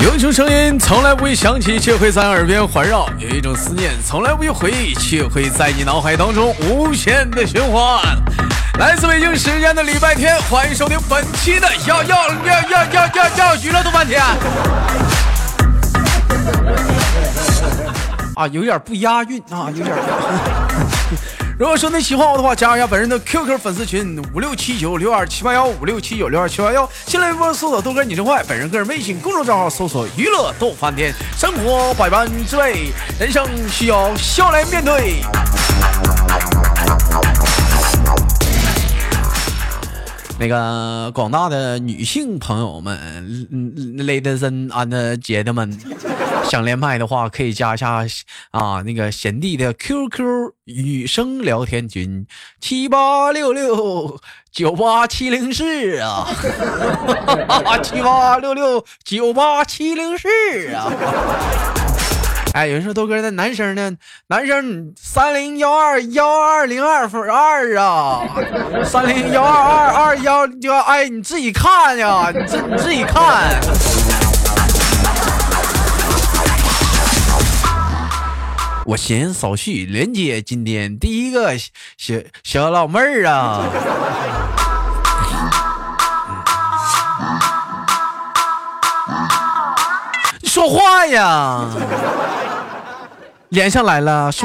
有一种声音从来不会响起，却会在耳边环绕；有一种思念从来不会回忆，却会在你脑海当中无限的循环。来自北京时间的礼拜天，欢迎收听本期的要要要要要要要娱乐多半天。啊，有点不押韵啊，有点。如果说你喜欢我的话，加一下本人的 QQ 粉丝群五六七九六二七八幺五六七九六二七八幺。新浪微博搜索豆哥你真坏，本人个人微信公众账号搜索娱乐逗翻天。生活百般滋味，人生需要笑来面对。那个广大的女性朋友们，ladies and gentlemen，想连麦的话可以加一下啊，那个贤弟的 QQ 女生聊天群七八六六九八七零四啊，七八六六九八七零四啊。哎，有人说豆哥那男生呢？男生三零幺二幺二零二分二啊，三零幺二二二幺幺，哎，你自己看呀，你自你自己看。我先扫序连接今天第一个小小老妹儿啊，你说话呀。连上来了，是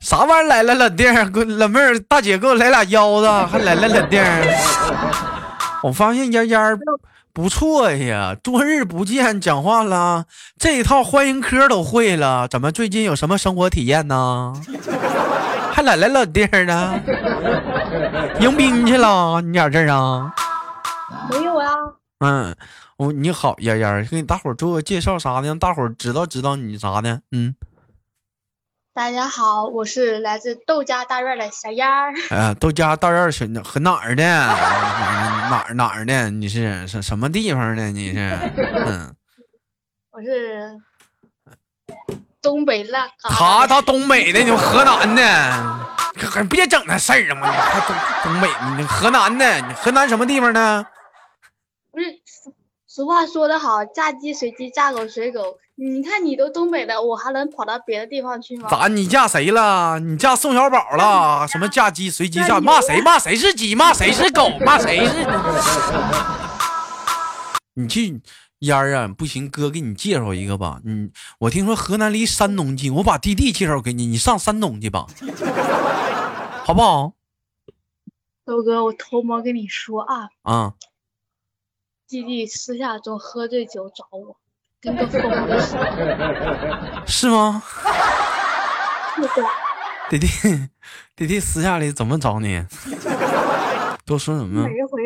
啥玩意儿来了？冷弟儿，老妹儿，大姐给我来俩腰子，还来了冷弟儿。我发现丫丫不错呀，多日不见，讲话了，这一套欢迎科都会了。怎么最近有什么生活体验呢？还来了老弟儿呢？迎宾去了？你俩这儿啊？没有啊。嗯，我你好，丫丫，给你大伙做个介绍啥的，让大伙知道知道你啥的。嗯。大家好，我是来自豆家大院的小燕儿。哎，豆家大院小和哪儿的？哪儿哪儿的？你是什什么地方的？你是？嗯，我是东北的。他他东北的，你河南的，可别整那事儿了嘛！还东东北，你河南的，你河南什么地方的？不是，俗话说得好，嫁鸡随鸡，嫁狗随狗。你看，你都东北的，我还能跑到别的地方去吗？咋？你嫁谁了？你嫁宋小宝了？什么嫁鸡随鸡嫁？骂谁？骂谁是鸡？骂谁是狗？骂谁是？你去烟儿啊？不行，哥给你介绍一个吧。嗯，我听说河南离山东近，我把弟弟介绍给你，你上山东去吧，好不好？豆哥，我偷摸跟你说啊。啊。弟弟私下中喝醉酒找我。跟个疯子似的，是吗？弟弟，弟弟私下里怎么找你？都说什么？每一回，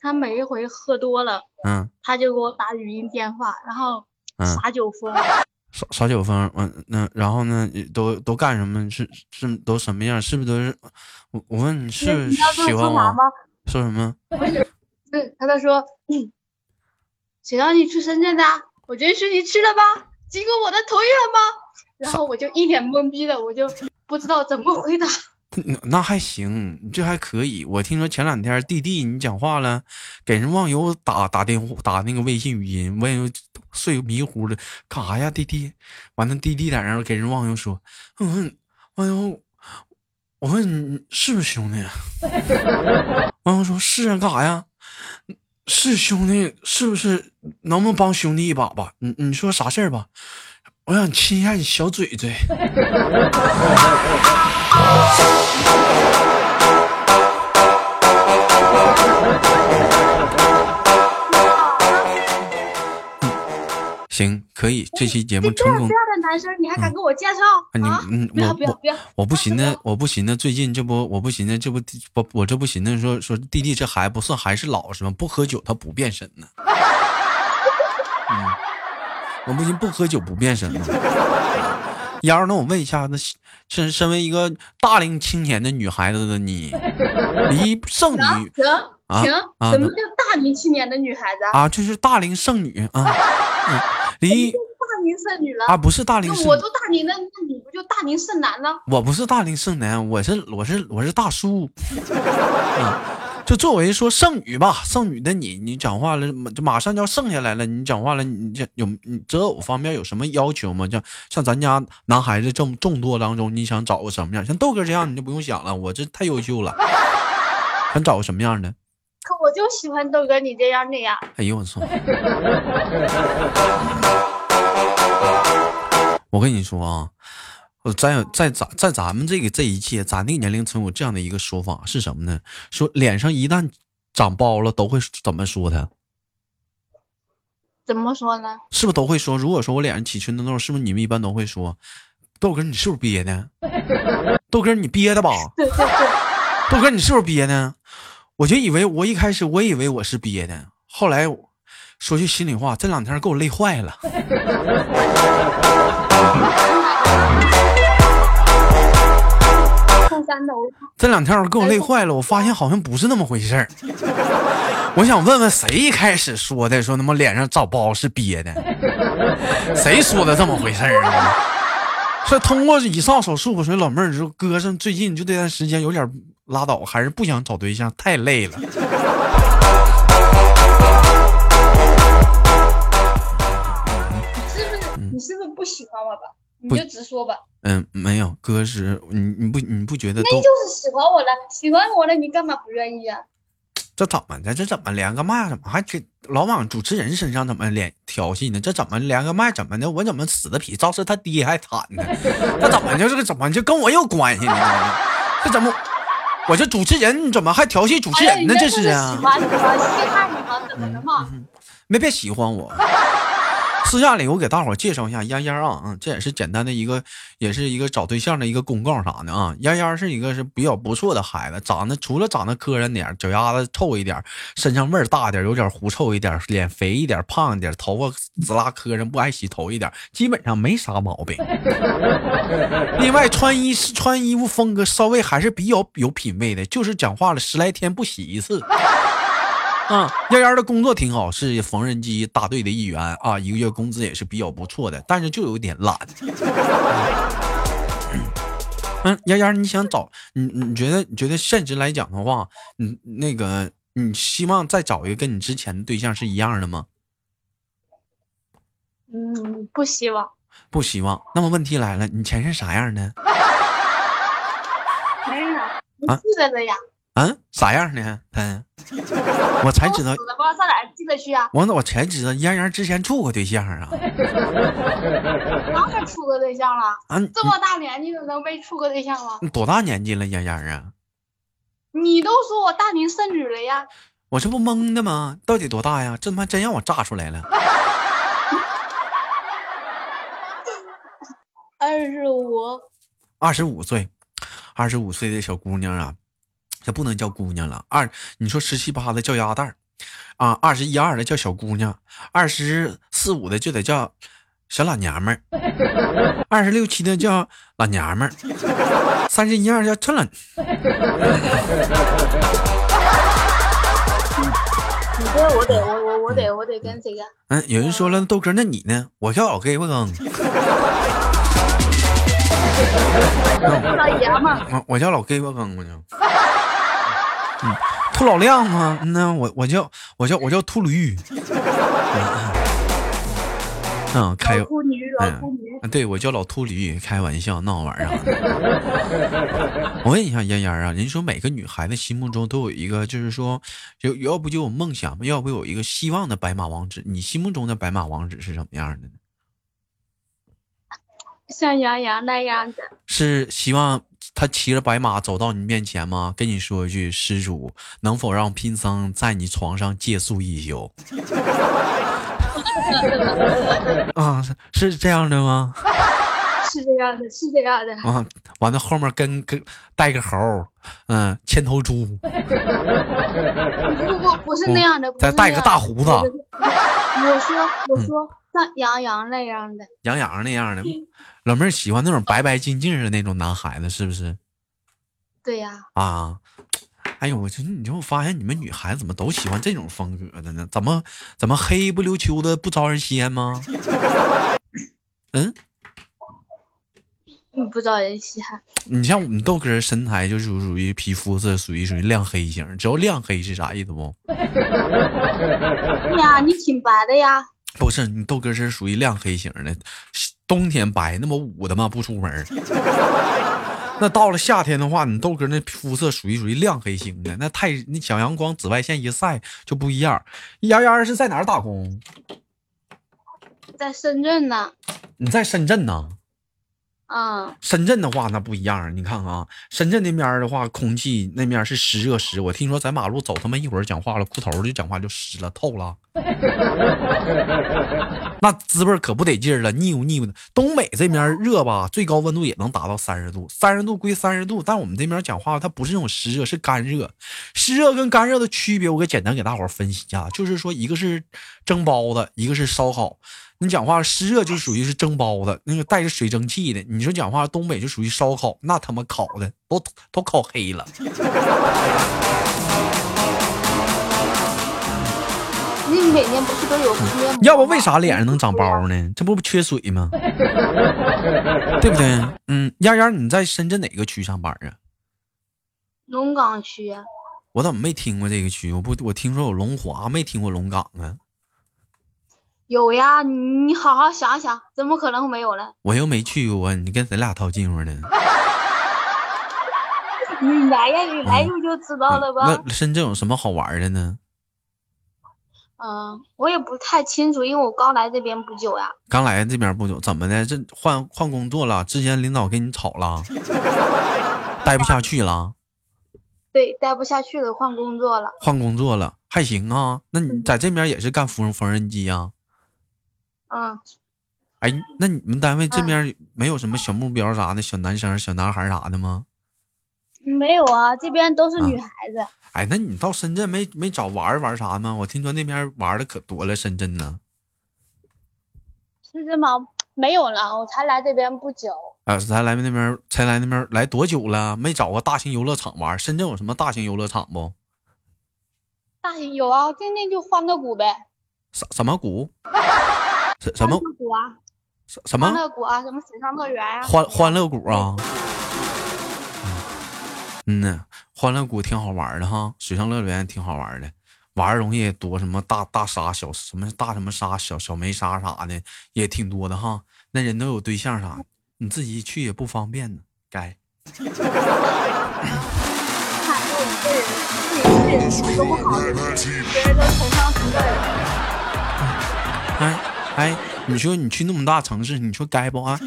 他每一回喝多了，嗯，他就给我打语音电话，然后耍酒疯。耍耍酒疯，嗯，那然后呢？都都干什么？是是都什么样？是不是都是？我我问你是喜欢我吗？说什么？是他在说，谁让你去深圳的？我觉得是你吃了吧？经过我的同意了吗？然后我就一脸懵逼的，我就不知道怎么回答。那还行，这还可以。我听说前两天弟弟你讲话了，给人忘友打打电话打那个微信语音，我也睡迷糊了，干啥呀？弟弟，完了，弟弟在那给人忘友说，嗯，网友，我问你是不是兄弟？忘友说是啊，干啥呀？是兄弟，是不是能不能帮兄弟一把吧？你你说啥事儿吧？我想亲一下你小嘴嘴。可以，这期节目成功。这样的男生你还敢给我介绍？你嗯，不要不要不要！我不寻思，我不寻思，最近这不，我不寻思，这不不，我这不寻思说说弟弟这孩子不算还是老实吗？不喝酒他不变身呢。嗯，我不行，不喝酒不变身呢。幺儿，那我问一下，那身身为一个大龄青年的女孩子的你，离剩女停停，什么叫大龄青年的女孩子啊？就是大龄剩女啊。离大龄剩女了啊，不是大龄剩，我都大龄了，那你不就大龄剩男了？我不是大龄剩男，我是我是我是大叔。就作为说剩女吧，剩女的你，你讲话了，马就马上就要剩下来了，你讲话了，你这有你择偶方面有什么要求吗？像像咱家男孩子这么众多当中，你想找个什么样？像豆哥这样，你就不用想了，我这太优秀了。想找个什么样的？可我就喜欢豆哥你这样的呀。哎呦我操！我跟你说啊，呃，在在咱在咱们这个这一届，咱那个年龄层有这样的一个说法是什么呢？说脸上一旦长包了，都会怎么说他？怎么说呢？是不是都会说？如果说我脸上起春的痘，是不是你们一般都会说，豆哥你是不是憋的？豆哥你憋的吧？豆哥你是不是憋的？我就以为我一开始我以为我是憋的，后来说句心里话，这两天给我累坏了。这两天给我累坏了，我发现好像不是那么回事儿。我想问问谁一开始说的，说他妈脸上长包是憋的？谁说的这么回事儿啊？是通过以上手术，我说老妹儿，你说哥上最近就这段时间有点拉倒，还是不想找对象，太累了。是不是你是不是不喜欢我吧？你就直说吧。嗯，没有，哥是你你不你不觉得那都就是喜欢我了，喜欢我了，你干嘛不愿意啊？这怎么的？这怎么连个麦？怎么还给老往主持人身上怎么连调戏呢？这怎么连个麦？怎么的？我怎么死的比赵四他爹还惨呢？这怎么就是个怎么就跟我有关系呢？这怎么？我这主持人怎么还调戏主持人呢？这是啊喜欢你嘛？没别喜欢我。私下里我给大伙介绍一下丫丫啊，嗯，这也是简单的一个，也是一个找对象的一个公告啥的啊。丫丫是一个是比较不错的孩子，长得除了长得磕碜点，脚丫子臭一点，身上味儿大点，有点狐臭一点，脸肥一点，胖一点，头发滋啦磕碜，不爱洗头一点，基本上没啥毛病。另外穿衣穿衣服风格稍微还是比较有品位的，就是讲话了十来天不洗一次。啊，丫丫的工作挺好，是缝纫机大队的一员啊，一个月工资也是比较不错的，但是就有点懒。嗯，丫丫，你想找你？你觉得你觉得现实来讲的话，你那个你希望再找一个跟你之前的对象是一样的吗？嗯，不希望。不希望。那么问题来了，你前任啥样的？没有，你啊记得的呀。啊，啥样呢？嗯，我才知道哪去啊？我我才知道嫣嫣之前处过对象啊。当然处过对象了，啊，这么大年纪了能没处过对象吗？你多大年纪了，嫣嫣啊？你都说我大龄剩女了呀？我这不懵的吗？到底多大呀？这他妈真让我炸出来了！二十五。二十五岁，二十五岁的小姑娘啊，这不能叫姑娘了。二，你说十七八的叫鸭蛋儿啊，二十一二的叫小姑娘，二十四五的就得叫小老娘们儿，二十六七的叫老娘们儿，三十一二叫趁老。你这我得我我我得我得跟谁呀？嗯，有人说了，豆哥，那你呢？我叫老 gay 不更？老爷们儿，我我叫老 gay 不更，我就。嗯，秃老亮吗？那我我叫我叫我叫秃驴。嗯，开老秃驴，对我叫老秃驴，开玩笑，闹玩意儿啊。我问一下嫣嫣啊，人说每个女孩子心目中都有一个，就是说，有要不就有梦想，要不有一个希望的白马王子。你心目中的白马王子是什么样的呢？像杨洋那样的，是希望他骑着白马走到你面前吗？跟你说一句：“施主，能否让贫僧在你床上借宿一宿？” 啊，是是这样的吗？是这样的，是这样的。啊，完了后面跟跟带个猴，嗯，牵头猪，不不不是那样的，再带个大胡子，我说我说像杨洋那样的，杨洋那样的。老妹儿喜欢那种白白净净的那种男孩子，是不是？对呀，啊，哎呦，我这你就发现你们女孩子怎么都喜欢这种风格的呢？怎么怎么黑不溜秋的不招人稀罕吗？嗯，嗯，不招人稀罕。你像我们豆哥身材就是属于皮肤是属于属于亮黑型，知道亮黑是啥意思不？对 呀，你挺白的呀。不是，你豆哥是属于亮黑型的，冬天白那么捂的吗？不出门。那到了夏天的话，你豆哥那肤色属于属于亮黑型的，那太那小阳光紫外线一晒就不一样。丫丫是在哪儿打工？在深圳呢。你在深圳呢？嗯，深圳的话那不一样，你看啊，深圳那边的话，空气那面是湿热湿。我听说在马路走他妈一会儿讲话了，裤头就讲话就湿了透了，那滋味可不得劲儿了，腻乎腻乎的。东北这边热吧，最高温度也能达到三十度，三十度归三十度，但我们这边讲话它不是那种湿热，是干热。湿热跟干热的区别，我给简单给大伙分析一下，就是说一个是蒸包子，一个是烧烤。你讲话湿热就属于是蒸包子，那个带着水蒸气的。你说讲话东北就属于烧烤，那他妈烤的都都烤黑了。你每年不是都有敷面膜？要不为啥脸上能长包呢？这不不缺水吗？对不对？嗯，丫丫，你在深圳哪个区上班啊？龙岗区。我怎么没听过这个区？我不，我听说有龙华，没听过龙岗啊。有呀，你好好想想，怎么可能没有呢？我又没去过，你跟谁俩套近乎呢？你来呀，你来不就知道了吧？那深圳有什么好玩的呢？嗯，我也不太清楚，因为我刚来这边不久呀。刚来这边不久，怎么的？这换换工作了？之前领导跟你吵了，待不下去了？对，待不下去了，换工作了。换工作了，还行啊。那你在这边也是干缝缝纫机啊？嗯，哎，那你们单位这边没有什么小目标啥的，小男生、小男孩啥的吗？没有啊，这边都是女孩子。哎，那你到深圳没没找玩玩啥吗？我听说那边玩的可多了，深圳呢。深圳吗？没有了，我才来这边不久。啊，才来那边，才来那边来多久了？没找过大型游乐场玩？深圳有什么大型游乐场不？大型有啊，今天就欢乐谷呗。什什么谷？什么谷啊？什什么欢乐谷啊？什么水上乐园啊？欢欢乐谷啊？嗯呢，欢乐谷挺好玩的哈，水上乐园挺好玩的，玩的东西也多，什么大大沙小什么大什么沙小小梅沙啥的也挺多的哈。那人都有对象啥，你自己去也不方便呢，该。哎。哎，你说你去那么大城市，你说该不啊？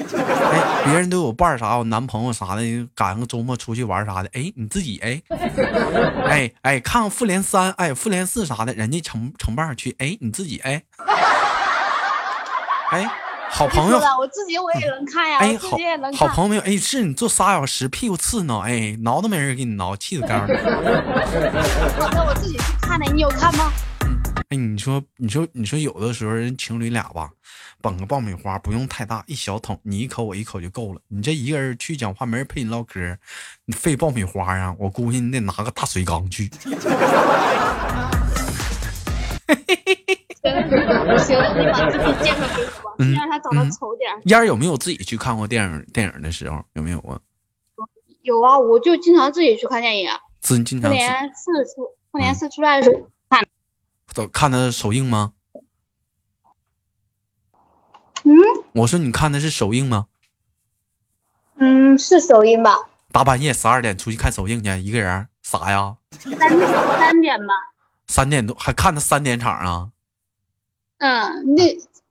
哎，别人都有伴儿啥，我男朋友啥的，赶上周末出去玩啥的。哎，你自己哎，哎哎，看看复联三，哎，复联四啥的，人家成成伴去。哎，你自己哎，哎，好朋友，我自己我也能看呀。哎，好，好朋友，哎，是你坐仨小时，屁股刺挠，哎，挠都没人给你挠，气死干了。我那我自己去看的，你有看吗？哎，你说，你说，你说，有的时候人情侣俩吧，捧个爆米花不用太大，一小桶，你一口我一口就够了。你这一个人去讲话，没人陪你唠嗑，你费爆米花呀？我估计你得拿个大水缸去。行，你把自己介绍给我，吧，让他长得丑点。燕儿有没有自己去看过电影？电影的时候有没有啊？有啊，我就经常自己去看电影。自经常。过年四出，复联四出来的时候。都看的首映吗？嗯，我说你看的是首映吗？嗯，是首映吧。大半夜十二点出去看首映去，一个人傻呀？三三点吧。三点多还看的三点场啊？嗯，那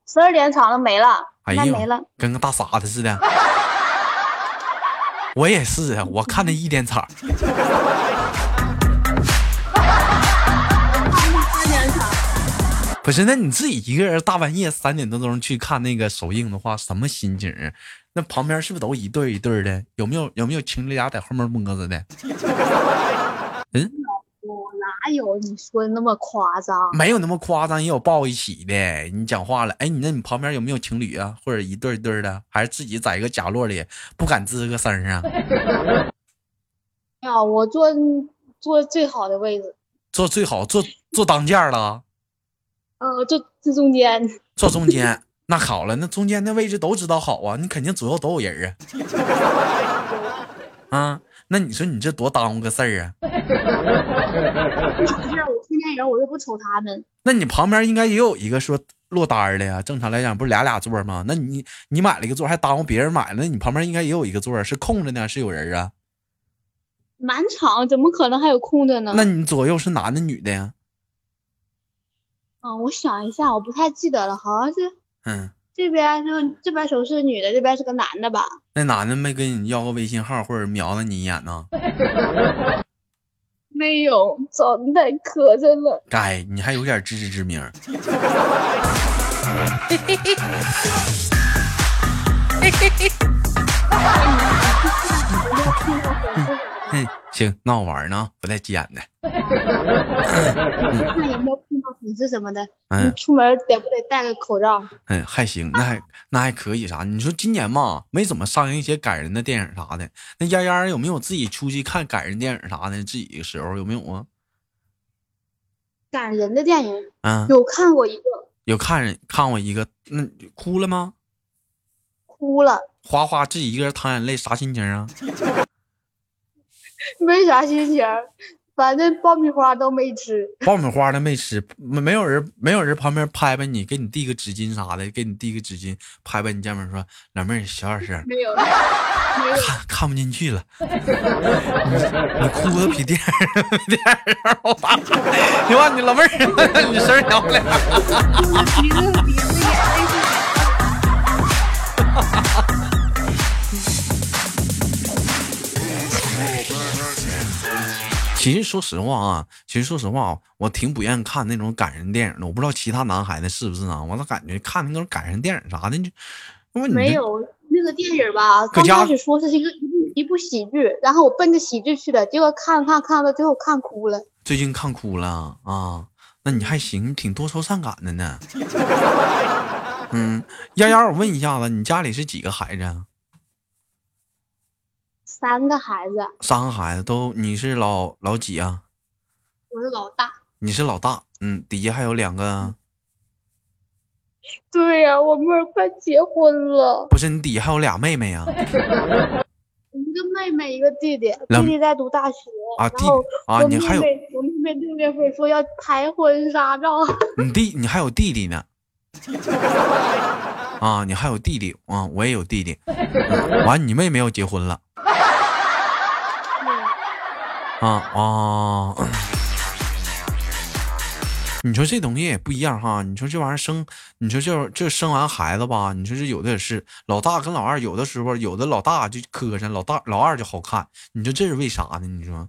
十二点场都没了，哎呀，没了，跟个大傻子似的。我也是啊，我看的一点场。不是，那你自己一个人大半夜三点多钟去看那个首映的话，什么心情？那旁边是不是都一对一对的？有没有有没有情侣俩在后面摸着的？嗯，我哪有你说的那么夸张？没有那么夸张，也有抱一起的。你讲话了，哎，你那你旁边有没有情侣啊？或者一对一对的？还是自己在一个角落里不敢吱个声啊？呀，我坐坐最好的位置，坐最好，坐坐当间了。呃，坐坐中间，坐中间，那好了，那中间那位置都知道好啊，你肯定左右都有人啊。啊，那你说你这多耽误个事儿啊？不是，我看电影我又不瞅他们。那你旁边应该也有一个说落单儿的呀？正常来讲不是俩俩座吗？那你你买了一个座，还耽误别人买了，那你旁边应该也有一个座儿是空着呢，是有人啊？满场怎么可能还有空着呢？那你左右是男的女的呀？啊，我想一下，我不太记得了，好像是嗯，这边就这边手是女的，这边是个男的吧？那男的没跟你要个微信号或者瞄了你一眼呢？没有，长得太磕碜了。该你还有点自知之明儿。嗯，行，那我玩呢，不带急眼的。看有没有碰到粉丝什么的，嗯你出门得不得戴个口罩？嗯，还行，那还那还可以啥？你说今年嘛，没怎么上映一些感人的电影啥的。那丫丫有没有自己出去看感人电影啥的？自己的时候有没有啊？感人的电影嗯，有看过一个，有看人看过一个，那、哭了吗？哭了，花花自己一个人淌眼泪，啥心情啊？没啥心情儿，反正爆米花都没吃。爆米花都没吃，没没有人没有人旁边拍拍你，给你递个纸巾啥的，给你递个纸巾，拍拍你肩膀说：“老妹儿小点声，没有，没有。看看不进去了。你”你哭的比电影电影好大。你看你老妹儿，你声儿小点。其实说实话啊，其实说实话，我挺不愿意看那种感人电影的。我不知道其他男孩子是不是啊？我咋感觉看那种感人电影啥的，就我没有那个电影吧？刚开始说是一个一部一部喜剧，然后我奔着喜剧去的，结果看看看到最后看哭了。最近看哭了啊？那你还行，挺多愁善感的呢。嗯，丫丫，我问一下子，你家里是几个孩子啊？三个孩子，三个孩子都，你是老老几啊？我是老大。你是老大，嗯，底下还有两个，对呀、我妹儿快结婚了，不是你底下还有俩妹妹呀、一个妹妹，一个弟弟，弟弟在读大学。啊？弟啊，你还有我妹妹六月份说要拍婚纱照。你弟，你还有弟弟呢。啊，你还有弟弟啊，我也有弟弟。嗯完，你妹妹要结婚了啊啊！你说这东西也不一样哈，你说这玩意儿生，你说这这生完孩子吧，你说这有的也是老大跟老二，有的时候有的老大就磕碜，老大老二就好看，你说这是为啥呢？你说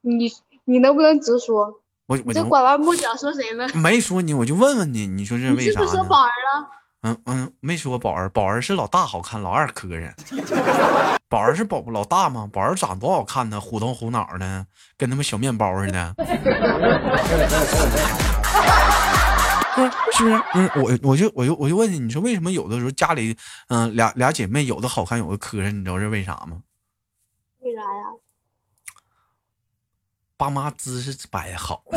你你能不能直说？我我就拐弯抹角说谁呢？没说你，我就问问你，你说这是为啥呢？是不是说宝儿啊？嗯嗯，没说宝儿，宝儿是老大好看，老二磕碜。宝儿是宝老大吗？宝儿长多好看呢，虎头虎脑的，跟他妈小面包似的。嗯，是不是？嗯，我我就我就我就问你，你说为什么有的时候家里，嗯、俩俩姐妹有的好看，有的磕碜，你知道是为啥吗？为啥呀？爸妈姿势摆得好。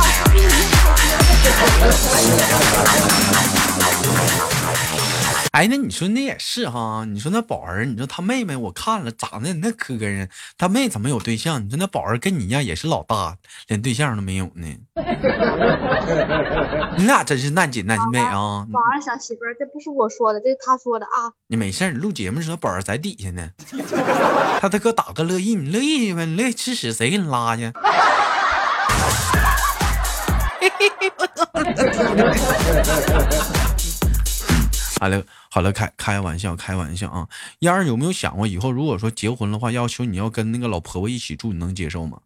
哎，那你说那也是哈，你说那宝儿，你说他妹妹我看了长得那磕碜，他妹怎么有对象？你说那宝儿跟你一样也是老大，连对象都没有呢。你俩真是难姐难妹啊！宝儿小媳妇儿，这不是我说的，这是他说的啊。你没事儿，录节目的时候宝儿在底下呢，他他哥打个乐意，你乐意呗？你乐意吃屎谁给你拉去？好了好了，开开玩笑，开玩笑啊！燕儿有没有想过以后如果说结婚的话，要求你要跟那个老婆婆一起住，你能接受吗？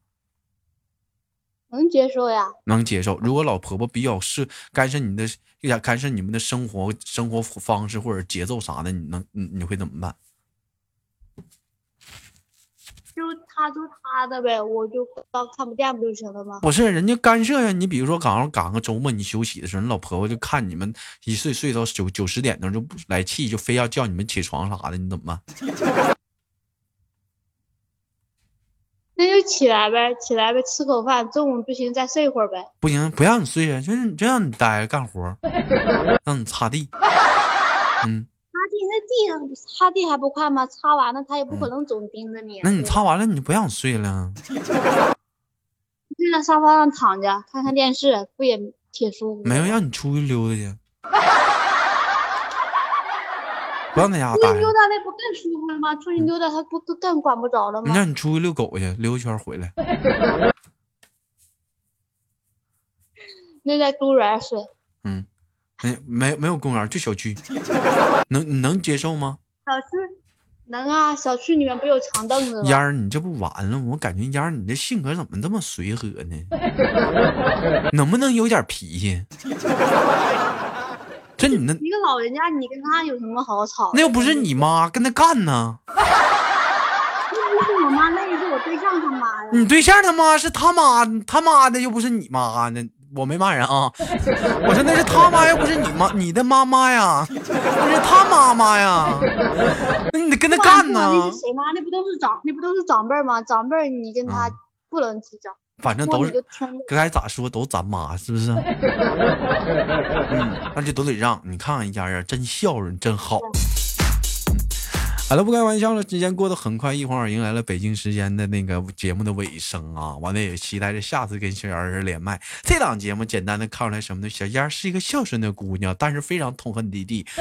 能接受呀？能接受。如果老婆婆比较是干涉你的，有点干涉你们的生活生活方式或者节奏啥的，你能你你会怎么办？就他做他的呗，我就当看不见不就行了吗？不是人家干涉呀，你比如说赶上赶个周末你休息的时候，你老婆婆就看你们一睡睡到九九十点钟就不来气，就非要叫你们起床啥的，你怎么办？那就起来呗，起来呗，吃口饭，中午不行再睡会儿呗。不行，不让你睡啊，就是就让你待着干活儿，让你擦地，嗯，那地上擦地还不快吗？擦完了他也不可能总盯着你。那你擦完了你就不让睡了？就在沙发上躺着看看电视，不也挺舒服？没有让你出去溜达去，不让在家待出去。溜达那不更舒服了吗？出去溜达他不更更管不着了吗？让你出去遛狗去，溜一圈回来。那在公园睡，嗯，没没没有公园，就小区，能你能接受吗？小区能啊，小区里面不有长凳子吗？烟儿，你这不完了？我感觉烟儿，你这性格怎么这么随和呢？能不能有点脾气？这你那一个老人家，你跟他有什么好吵？那又不是你妈，跟他干呢？那不是我妈，那也是我对象他妈呀。你对象他妈是他妈，他妈的又不是你妈呢。我没骂人啊，我说那是他妈，又不是你妈，你的妈妈呀，那是他妈妈呀，那你得跟他干呢。那是谁妈？那不都是长，那不都是长辈吗？长辈你跟他嗯不能计较，反正都是听。该咋说都咱妈是不是？嗯，那就都得让你看看一家人真孝顺，真好。嗯好了，不开玩笑了，时间过得很快，一晃儿迎来了北京时间的那个节目的尾声啊！完了也期待着下次跟小丫儿连麦。这档节目简单的看出来什么呢？小丫儿是一个孝顺的姑娘，但是非常痛恨弟弟。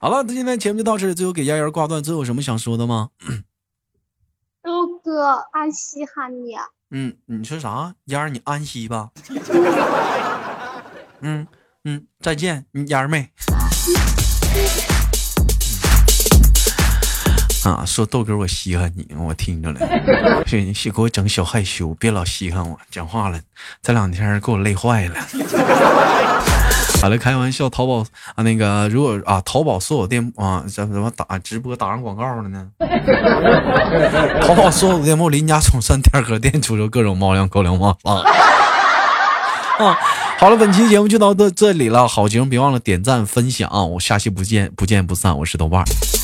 好了，今天节目就到这里，最后给丫丫挂断，最后有什么想说的吗？周哥，安息哈你啊！嗯，你说啥？丫儿，你安息吧。嗯嗯，再见，你丫儿妹。啊，说豆哥，我稀罕你，我听着了，是你给我整小害羞，别老稀罕我，讲话了，这两天给我累坏了。好了，开玩笑，淘宝啊，那个如果啊，淘宝所有店啊，怎么打直播打上广告了呢？淘宝所有店铺邻家宠三天和店出售各种猫粮、狗粮、猫啊。啊，好了，本期节目就到这这里了。好节目别忘了点赞分享，我下期不见不见不散。我是豆瓣儿。